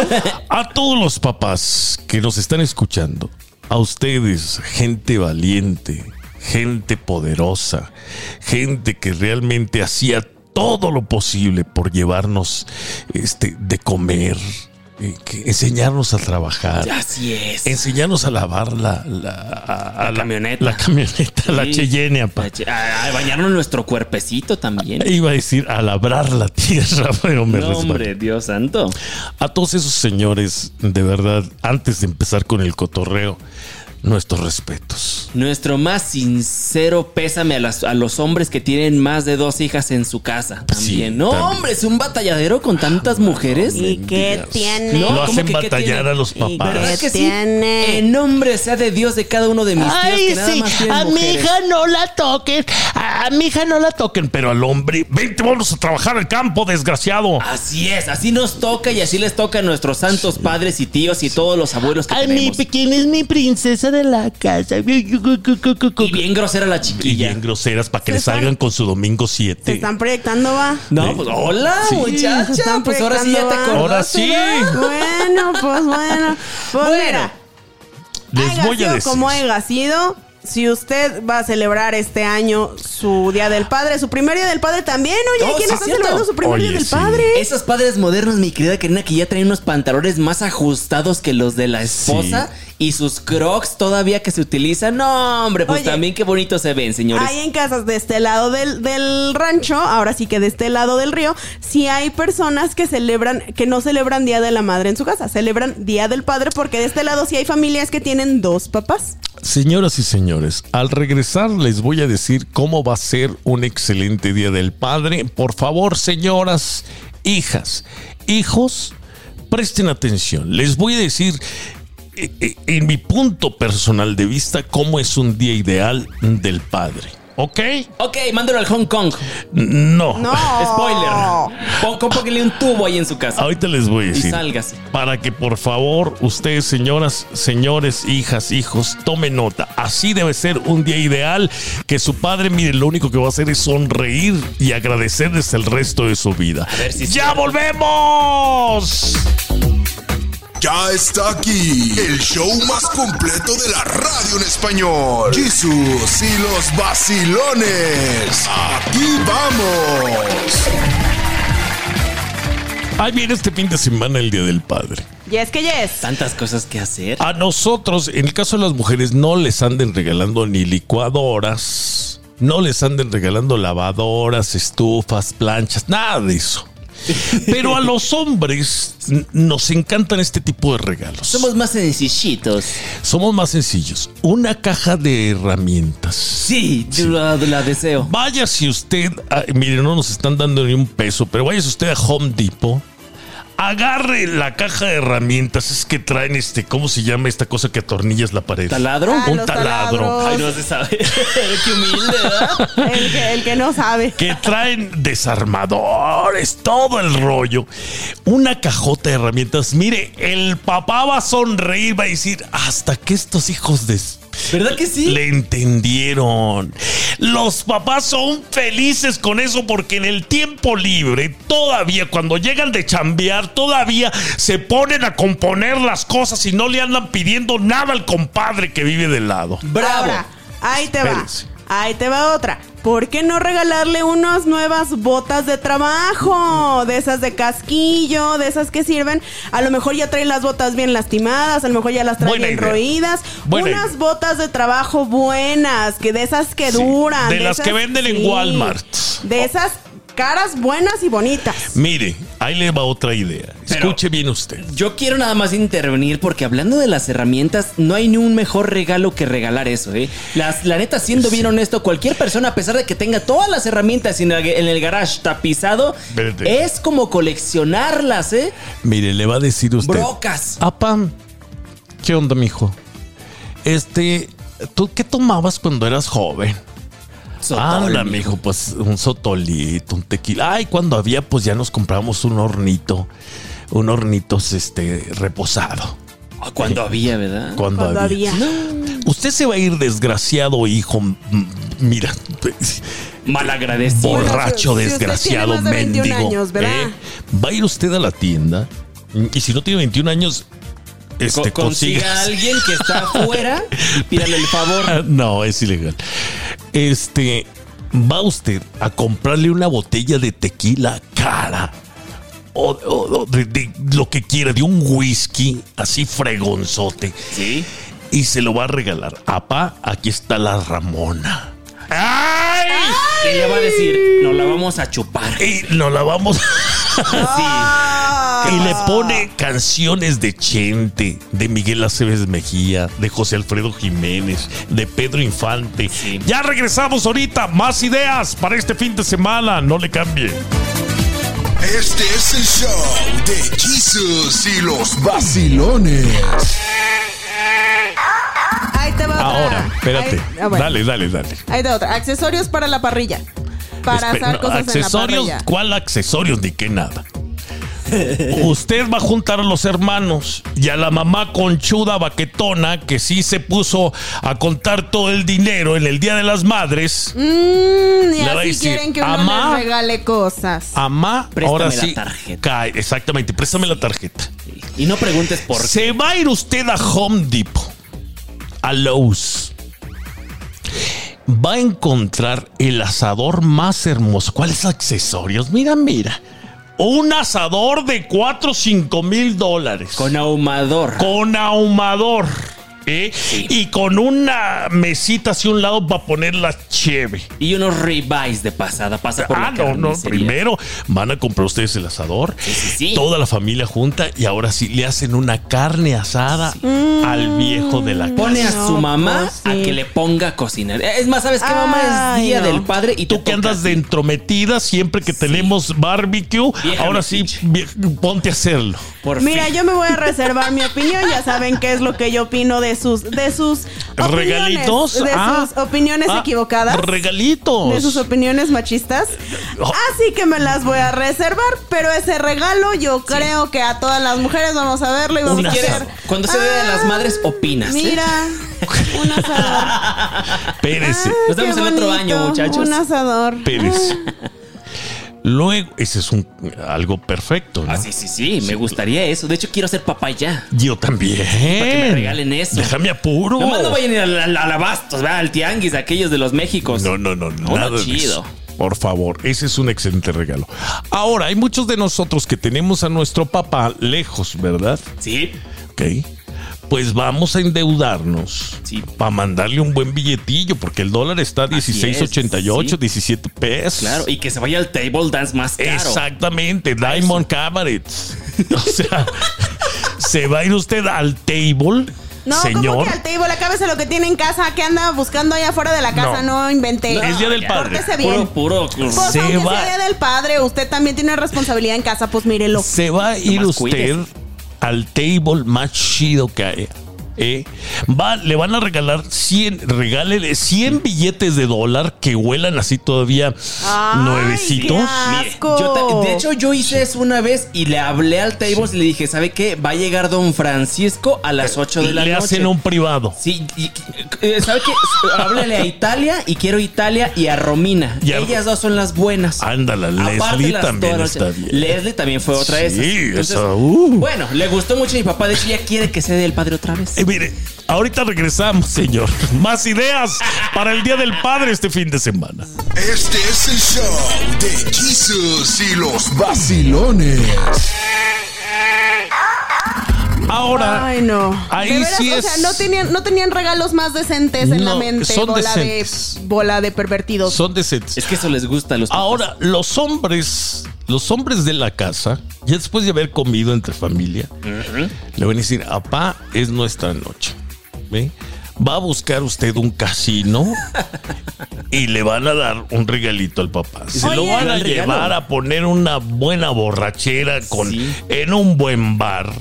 A todos los papás que nos están escuchando, a ustedes, gente valiente, gente poderosa, gente que realmente hacía todo lo posible por llevarnos este, de comer, eh, que enseñarnos a trabajar. Así es. Enseñarnos a lavar la, la, a- a La camioneta. La camioneta, la. Cheyenne, A, a bañarnos nuestro cuerpecito también. Iba a decir a labrar la tierra, [laughs] pero me No, hombre, Dios santo. A todos esos señores, de verdad, antes de empezar con el cotorreo, nuestros respetos. Nuestro más sincero pésame a, las- a los hombres que tienen más de dos hijas en su casa. También. Sí, no, también. hombre, es un batalladero con tantas mujeres. ¿Y qué tiene? No, Lo ¿cómo hacen que batallar tiene? a los ¿Y papás. ¿Verdad ¿Qué que sí? tiene? En nombre sea de Dios de cada uno de mis tíos Ay, que nada sí, más tienen a mi mujeres. hija no la toquen, a mi hija no la toquen, pero al hombre, vente, vamos a trabajar al campo, desgraciado. Así es, así nos toca y así les toca a nuestros santos padres y tíos y todos los abuelos que Ay, mi tenemos. pequeña es mi princesa de la casa. Y bien grosera la Y chiquilla. bien groseras para que le están- salgan con su domingo Se 7. están proyectando, va. No, pues hola, se muchacha. están Pues ahora sí ya te proyectando, ¿va? Ahora acordaste. sí. ¿verdad? Bueno, pues bueno. Pues Bueno. mira, Les haya voy a sido decir. como haya sido, si usted va a celebrar este año su Día del Padre, su primer Día del Padre también, oye, Oh, ¿quién sí, está cierto. celebrando su primer Oye, Día del sí. Padre? Esos padres modernos, mi querida Karina, que ya traen unos pantalones más ajustados que los de la esposa y sus crocs todavía que se utilizan. No, hombre, pues Oye. también qué bonito se ven, señores. Hay en casas de este lado del, del rancho, ahora sí que de este lado del río, sí hay personas que celebran, que no celebran Día de la Madre en su casa, celebran Día del Padre porque de este lado sí hay familias que tienen dos papás. Señoras y señores, al regresar les voy a decir cómo va a ser un excelente día del padre. Por favor, señoras, hijas, hijos, presten atención. Les voy a decir en mi punto personal de vista cómo es un día ideal del padre. ¿Ok? Ok, mándalo al Hong Kong. No. No. Spoiler. Póngale un tubo ahí en su casa. Ahorita les voy a Y decir. sálgase. Para que por favor ustedes, señoras, señores, hijas, hijos, tomen nota. Así debe ser un día ideal que su padre, mire, lo único que va a hacer es sonreír y agradecerles el resto de su vida. ver si es ¡Ya volvemos! Ya está aquí el show más completo de la radio en español. Jesús y los vacilones. Aquí vamos. Ahí viene este fin de semana el Día del Padre. Yes que yes. Tantas cosas que hacer. A nosotros, en el caso de las mujeres, no les anden regalando ni licuadoras, no les anden regalando lavadoras, estufas, planchas, nada de eso. [laughs] Pero a los hombres nos encantan este tipo de regalos. Somos más sencillitos. Somos más sencillos. Una caja de herramientas. Sí, yo la, la deseo. Vaya si usted, ah, mire, no nos están dando ni un peso, pero vaya si usted a Home Depot, agarre la caja de herramientas, es que traen este, ¿cómo se llama esta cosa que atornillas la pared? ¿Taladro? Ah, un taladro. taladros. Ay, no se sabe. [laughs] [laughs] Qué humilde, ¿verdad? El que, el que no sabe. que traen desarmadores, todo el rollo. Una cajota de herramientas. Mire, el papá va a sonreír, va a decir, hasta que estos hijos de... ¿Verdad que sí? Le entendieron. Los papás son felices con eso porque en el tiempo libre, todavía cuando llegan de chambear, todavía se ponen a componer las cosas y no le andan pidiendo nada al compadre que vive del lado. Bravo. Ahora, ahí te va. Ahí te va otra. ¿Por qué no regalarle unas nuevas botas de trabajo? De esas de casquillo, de esas que sirven. A lo mejor ya traen las botas bien lastimadas, a lo mejor ya las traen Buena bien idea. roídas. Buena unas idea. botas de trabajo buenas, que de esas que Sí, duran. de las que venden en Walmart. De esas caras buenas y bonitas. Mire, ahí le va otra idea. Pero- Escuche bien usted. Yo quiero nada más intervenir porque hablando de las herramientas, no hay ni un mejor regalo que regalar eso, ¿eh? Las, la neta, siendo bien honesto, cualquier persona, a pesar de que tenga todas las herramientas en el, en el garage tapizado, es como coleccionarlas, ¿eh? Mire, le va a decir usted. Brocas. Apa, ¿qué onda, mijo? Este, ¿tú qué tomabas cuando eras joven? Sotol, Anda, mijo. mijo, pues un sotolito, un tequila. Ay, cuando había, pues ya nos compramos un hornito. Un hornito, este, reposado. Ah, Cuando había, ¿verdad? Cuando, Cuando había. había. Usted se va a ir desgraciado, hijo. Mira, Malagradecido. borracho, Si usted tiene desgraciado, más de 21 mendigo. años, ¿verdad? ¿eh? Va a ir usted a la tienda y si no tiene 21 años, este, Co- consiga consiga a alguien que está afuera y [laughs] pídale el favor. No, es ilegal. Este, va usted a comprarle una botella de tequila cara. O, o- o de, de lo que quiera, de un whisky así fregonzote. Sí. Y se lo va a regalar. Apá, aquí está la Ramona. ¡Ay! Y le va a decir, nos la vamos a chupar. Y nos la vamos. [laughs] Ah. Y le pone canciones de Chente, de Miguel Aceves Mejía, de José Alfredo Jiménez, de Pedro Infante. Sí. Ya regresamos ahorita. Más ideas para este fin de semana. No le cambie. Este es el show de Jesus y los vacilones. Ahí te va otra. Ahora, espérate. Ahí- ah, bueno. Dale, dale, dale. Ahí te va otra. Accesorios para la parrilla. Para Espe- hacer no, cosas accesorios, en la parrilla. ¿cuál accesorios? Ni qué nada. [laughs] Usted va a juntar a los hermanos y a la mamá conchuda baquetona que sí se puso a contar todo el dinero en el Día de las Madres. Mm, y Le va a así decir, quieren que uno "Amá". les regale cosas. Amá, Préstame ahora la sí. tarjeta. cae, exactamente, préstame la tarjeta. Y no preguntes por qué. Se va a ir usted a Home Depot, a Lowe's. Va a encontrar el asador más hermoso. ¿Cuáles accesorios? Mira, mira. Un asador de 4 o 5 mil dólares. Con ahumador. Con ahumador. ¿Eh? Sí. Y con una mesita hacia un lado para poner la cheve. Y unos ribeyes de pasada. Pasa por Ah, la no, no. Primero van a comprar ustedes el asador. Sí, sí, sí. Toda la familia junta y ahora sí le hacen una carne asada al viejo de la casa. Pone a su mamá a que le ponga a cocinar. Es más, ¿sabes qué, mamá? Es día no. del padre y Tú que andas de ti. entrometida siempre que tenemos barbecue, Vieja ahora sí, ponte a hacerlo. Por Mira, fin. yo me voy a reservar mi opinión. Ya saben qué es lo que yo opino de sus, de sus opiniones, ¿Regalitos? de Ah. sus opiniones Ah, equivocadas, Regalitos. de sus opiniones machistas. Oh. Así que me las voy a reservar. Pero ese regalo, yo creo que a todas las mujeres vamos a verlo y vamos Un a Si quieres, hacer. cuando se dé de las Ah, madres, opinas. ¿eh? Mira, un asador. [laughs] Ah, Nos vemos el otro año, muchachos. Un asador. espérese. Luego, ese es un algo perfecto. ¿no? Ah, sí, sí, sí. Me gustaría eso. De hecho, quiero ser papá ya. Yo también. Para que me regalen eso. Déjame apuro. Nomás no vayan a ir al, Abastos. Al tianguis, aquellos de los Méxicos. No, no, no, No, nada de chido. Por favor, ese es un excelente regalo. Ahora, hay muchos de nosotros que tenemos a nuestro papá lejos, ¿verdad? Sí. Ok. Pues vamos a endeudarnos Sí. para mandarle un buen billetillo, porque el dólar está a Así es, 16.88, sí. 17 pesos. Claro. Y que se vaya al table dance más caro. Exactamente, Diamond Cabaret. [laughs] O sea, se va a ir usted al table, No, señor. como que al table, acábese lo que tiene en casa, que anda buscando allá afuera de la casa, No. no, inventé. Es Día del. Padre. Bien. Puro, puro. Pues Se va- sea día del padre, usted también tiene responsabilidad en casa, pues mírelo. Se va a ir usted. Al table más chido que hay. ¿Eh? Va, le van a regalar 100, regálele 100 billetes de dólar que huelan así todavía Ay, nuevecitos. qué Mire, asco. yo ta- de hecho, yo hice eso una vez y le hablé al table y le dije, ¿sabe qué? Va a llegar don Francisco a las 8 de la le noche. hacen un privado. Sí, y- eh, ¿sabe qué? Háblale a Italia y quiero Italia y a Romina. Y a- Ellas dos son las buenas. Ándala, Aparte Leslie también está bien. Leslie también fue otra de esas. Sí, esa, uh. Bueno, le gustó mucho a mi papá. De hecho, ya quiere que sea del padre otra vez. Mire, ahorita regresamos, señor. Más ideas para el Día del Padre este fin de semana. Este es el show de Jesus y los vacilones. Ahora, Ay, no. ahí De veras, sí o es. sea, no tenían, no tenían regalos más decentes en la No, mente. son bola decentes. de bola de pervertidos. Son decentes. Es que eso les gusta a los papás. Ahora, los hombres, los hombres de la casa, ya después de haber comido entre familia, le van a decir, apá, es nuestra noche. ¿Ve? Va a buscar usted un casino y le van a dar un regalito al papá. Se lo Oye. van a Gran regalo. llevar a poner una buena borrachera con, Sí. en un buen bar,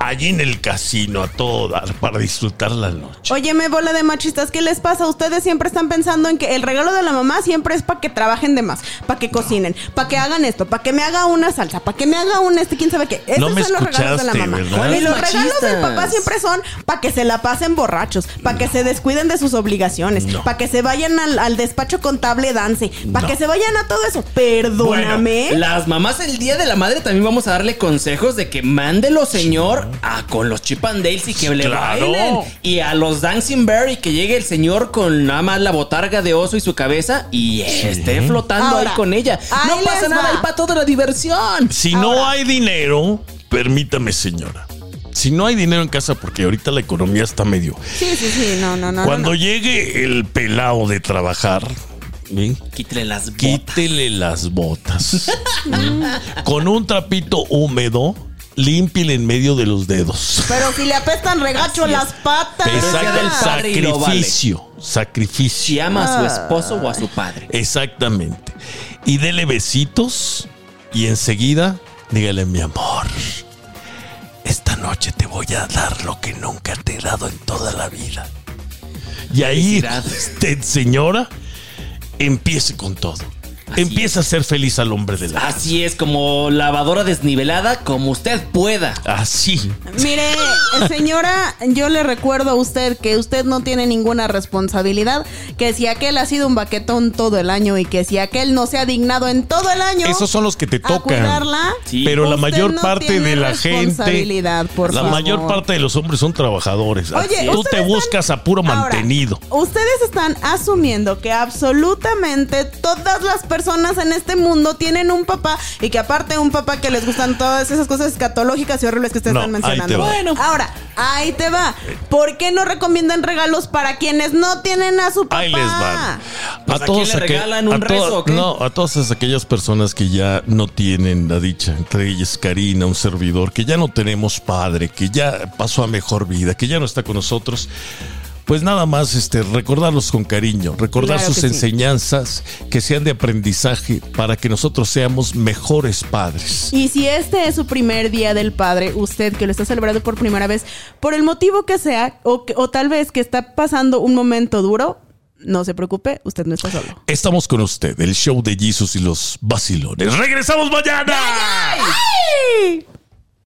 allí en el casino, a todo dar, para disfrutar la noche. Óyeme, bola de machistas, ¿qué les pasa? Ustedes siempre están pensando en que el regalo de la mamá siempre es para que trabajen de más, para que cocinen, para que hagan esto, para que me haga una salsa, para que me haga un este, quién sabe qué. Esos No me son los regalos de la mamá. ¿verdad? Y ¿Cuáles los regalos del papá siempre son para que se la pasen borrachos, para que se descuiden de sus obligaciones, No. para que se vayan al, al despacho contable dance, para No. que se vayan a todo eso. Perdóname. Las mamás el día de la madre también vamos a darle consejos de que mándelo, señor, a con los Chip and Dales y que le Claro. bailen. Y a los Dancing Bear y que llegue el señor con nada más la botarga de oso y su cabeza y esté flotando Ahora, ahí con ella. ahí No pasa nada, va. el pato de la diversión. Si no hay dinero, permítame, señora. Si no hay dinero en casa, porque ahorita la economía está medio. Sí, sí, sí, no, no, no. Cuando no, no. llegue el pelado de trabajar, ¿sí? Quítale las botas. quítele las botas. [laughs] Con un trapito húmedo, límpiele en medio de los dedos. Pero si le apestan regacho las patas. Lo vale. Sacrificio. Sacrificio. Si ama a su Ah. esposo o a su padre. Exactamente. Y dele besitos y enseguida dígale, mi amor, esta noche te voy a dar lo que nunca te he dado en toda la vida. Y ahí usted, señora, empiece con todo. Así Empieza a ser feliz al hombre de la casa. Así es, como lavadora desnivelada, como usted pueda. Así. Mire, señora, yo le recuerdo a usted que usted no tiene ninguna responsabilidad, que si aquel ha sido un baquetón todo el año y que si aquel no se ha dignado en todo el año Esos son los que te a tocan. cuidarla, Sí. Pero la mayor no parte tiene de la gente, responsabilidad, por la favor. mayor parte de los hombres son trabajadores. Oye, Tú te están- buscas a puro Ahora, mantenido. ustedes están asumiendo que absolutamente todas las personas en este mundo tienen un papá y que aparte un papá que les gustan todas esas cosas escatológicas y horribles que ustedes No, están ahí te mencionando. va. Bueno, ahora, ahí te va. ¿Por qué no recomiendan regalos para quienes no tienen a su papá? Ahí les van. Pues, ¿a le regalan rezo qué? No, a todas aquellas personas que ya no tienen la dicha, entre ellas Karina, un servidor, que ya no tenemos padre, que ya pasó a mejor vida, que ya no está con nosotros. Pues nada más este, recordarlos con cariño, recordar Claro sus que sí. enseñanzas que sean de aprendizaje para que nosotros seamos mejores padres. Y si este es su primer día del padre, usted que lo está celebrando por primera vez, por el motivo que sea, o, o tal vez que está pasando un momento duro, no se preocupe, usted no está solo. Estamos con usted, el show de Jesus y los vacilones. ¡Regresamos mañana! ¡Ay!